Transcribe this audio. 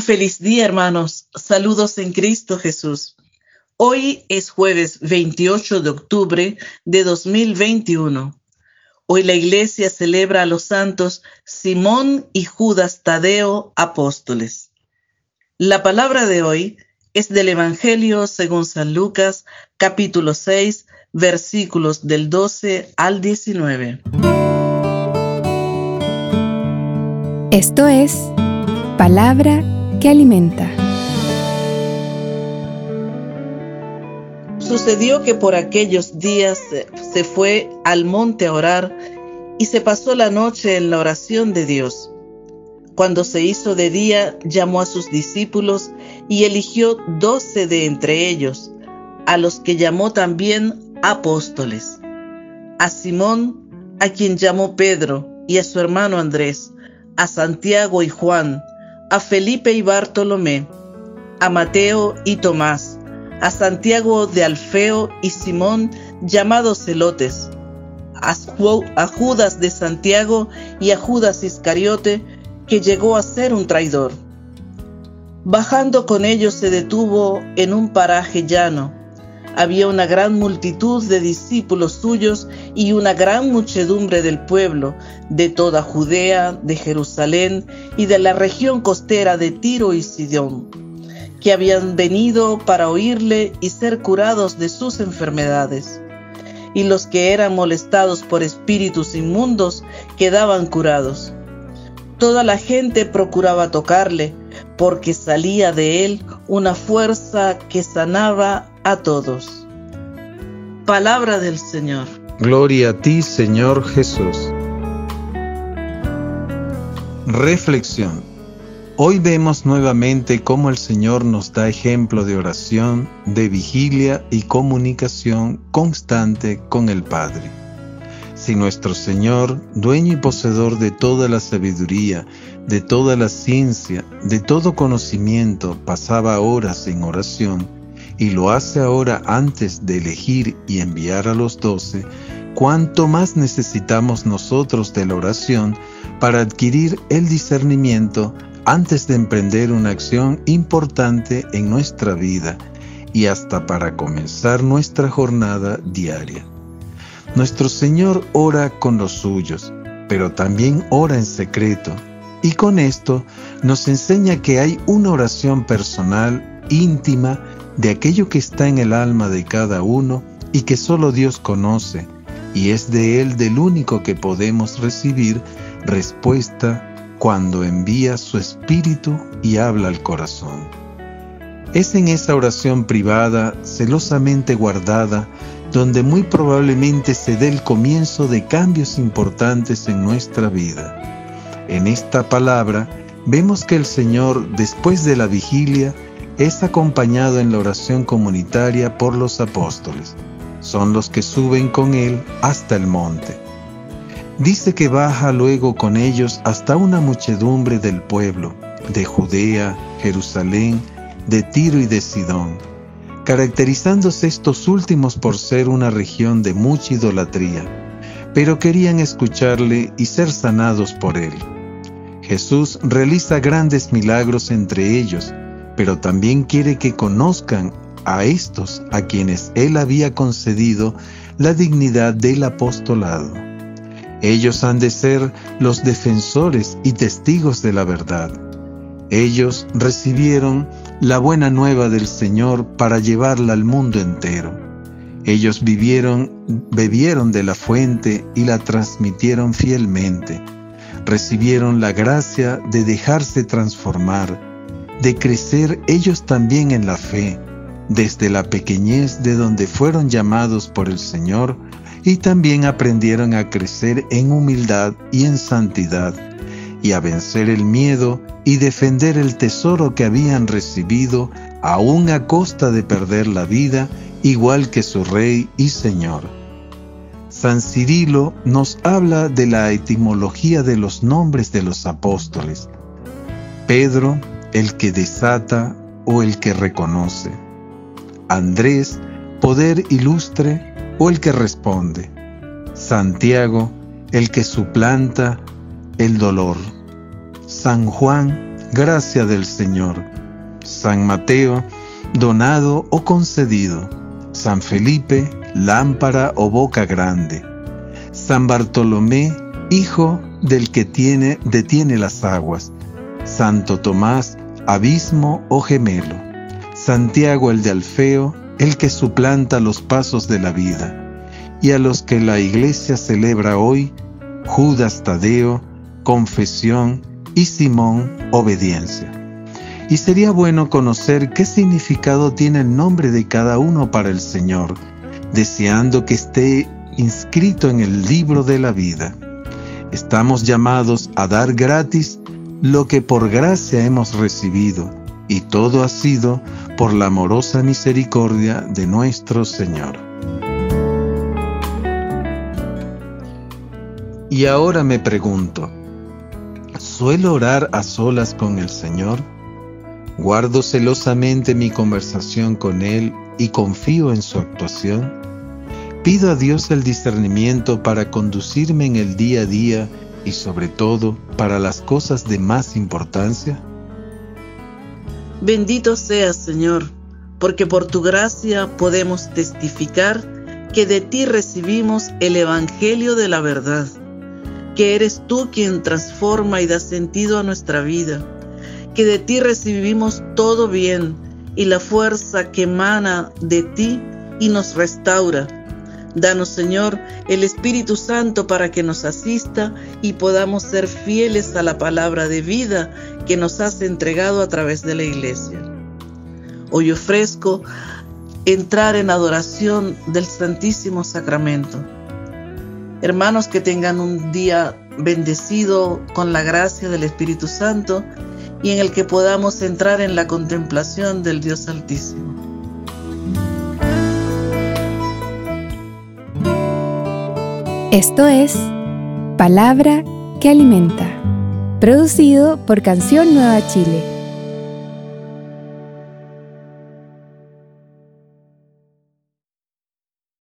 Feliz día, hermanos. Saludos en Cristo Jesús. Hoy es jueves 28 de octubre de 2021. Hoy la iglesia celebra a los santos Simón y Judas Tadeo, apóstoles. La palabra de hoy es del Evangelio según San Lucas, capítulo 6, versículos del 12 al 19. Esto es palabra que alimenta. Sucedió que por aquellos días se fue al monte a orar y se pasó la noche en la oración de Dios. Cuando se hizo de día, llamó a sus discípulos y eligió doce de entre ellos, a los que llamó también apóstoles. A Simón, a quien llamó Pedro, y a su hermano Andrés, a Santiago y Juan, a Felipe y Bartolomé, a Mateo y Tomás, a Santiago de Alfeo y Simón, llamados celotes, a, Judas de Santiago y a Judas Iscariote, que llegó a ser un traidor. Bajando con ellos se detuvo en un paraje llano. Había una gran multitud de discípulos suyos y una gran muchedumbre del pueblo, de toda Judea, de Jerusalén y de la región costera de Tiro y Sidón que habían venido para oírle y ser curados de sus enfermedades. Y los que eran molestados por espíritus inmundos quedaban curados. Toda la gente procuraba tocarle, porque salía de él una fuerza que sanaba a todos. Palabra del Señor. Gloria a ti, Señor Jesús. Reflexión. Hoy vemos nuevamente cómo el Señor nos da ejemplo de oración, de vigilia y comunicación constante con el Padre. Si nuestro Señor, dueño y poseedor de toda la sabiduría, de toda la ciencia, de todo conocimiento, pasaba horas en oración, y lo hace ahora antes de elegir y enviar a los doce, cuánto más necesitamos nosotros de la oración para adquirir el discernimiento antes de emprender una acción importante en nuestra vida y hasta para comenzar nuestra jornada diaria. Nuestro Señor ora con los suyos, pero también ora en secreto, y con esto nos enseña que hay una oración personal, íntima, de aquello que está en el alma de cada uno y que solo Dios conoce, y es de Él del único que podemos recibir respuesta cuando envía su espíritu y habla al corazón. Es en esa oración privada, celosamente guardada, donde muy probablemente se dé el comienzo de cambios importantes en nuestra vida. En esta palabra vemos que el Señor, después de la vigilia, es acompañado en la oración comunitaria por los apóstoles. Son los que suben con Él hasta el monte. Dice que baja luego con ellos hasta una muchedumbre del pueblo, de Judea, Jerusalén, de Tiro y de Sidón, caracterizándose estos últimos por ser una región de mucha idolatría, pero querían escucharle y ser sanados por él. Jesús realiza grandes milagros entre ellos, pero también quiere que conozcan a estos a quienes él había concedido la dignidad del apostolado. Ellos han de ser los defensores y testigos de la verdad. Ellos recibieron la buena nueva del Señor para llevarla al mundo entero. Ellos vivieron, bebieron de la fuente y la transmitieron fielmente. Recibieron la gracia de dejarse transformar, de crecer ellos también en la fe, desde la pequeñez de donde fueron llamados por el Señor y también aprendieron a crecer en humildad y en santidad, y a vencer el miedo y defender el tesoro que habían recibido, aún a costa de perder la vida, igual que su Rey y Señor. San Cirilo nos habla de la etimología de los nombres de los apóstoles. Pedro, el que desata o el que reconoce. Andrés, poder ilustre o el que responde. Santiago, el que suplanta el dolor. San Juan, gracia del Señor. San Mateo, donado o concedido. San Felipe, lámpara o boca grande. San Bartolomé, hijo del que tiene, detiene las aguas. Santo Tomás, abismo o gemelo. Santiago el de Alfeo, el que suplanta los pasos de la vida. Y a los que la iglesia celebra hoy, Judas Tadeo, confesión y Simón, obediencia. Y sería bueno conocer qué significado tiene el nombre de cada uno para el Señor, deseando que esté inscrito en el libro de la vida. Estamos llamados a dar gratis lo que por gracia hemos recibido, y todo ha sido por la amorosa misericordia de nuestro Señor. Y ahora me pregunto, ¿suelo orar a solas con el Señor? ¿Guardo celosamente mi conversación con Él y confío en su actuación? ¿Pido a Dios el discernimiento para conducirme en el día a día y sobre todo para las cosas de más importancia? Bendito seas, Señor, porque por tu gracia podemos testificar que de ti recibimos el Evangelio de la verdad, que eres tú quien transforma y da sentido a nuestra vida, que de ti recibimos todo bien y la fuerza que emana de ti y nos restaura Danos, Señor, el Espíritu Santo para que nos asista y podamos ser fieles a la palabra de vida que nos has entregado a través de la iglesia. Hoy ofrezco entrar en adoración del Santísimo Sacramento. Hermanos, que tengan un día bendecido con la gracia del Espíritu Santo y en el que podamos entrar en la contemplación del Dios Altísimo. Esto es Palabra que Alimenta, producido por Canción Nueva Chile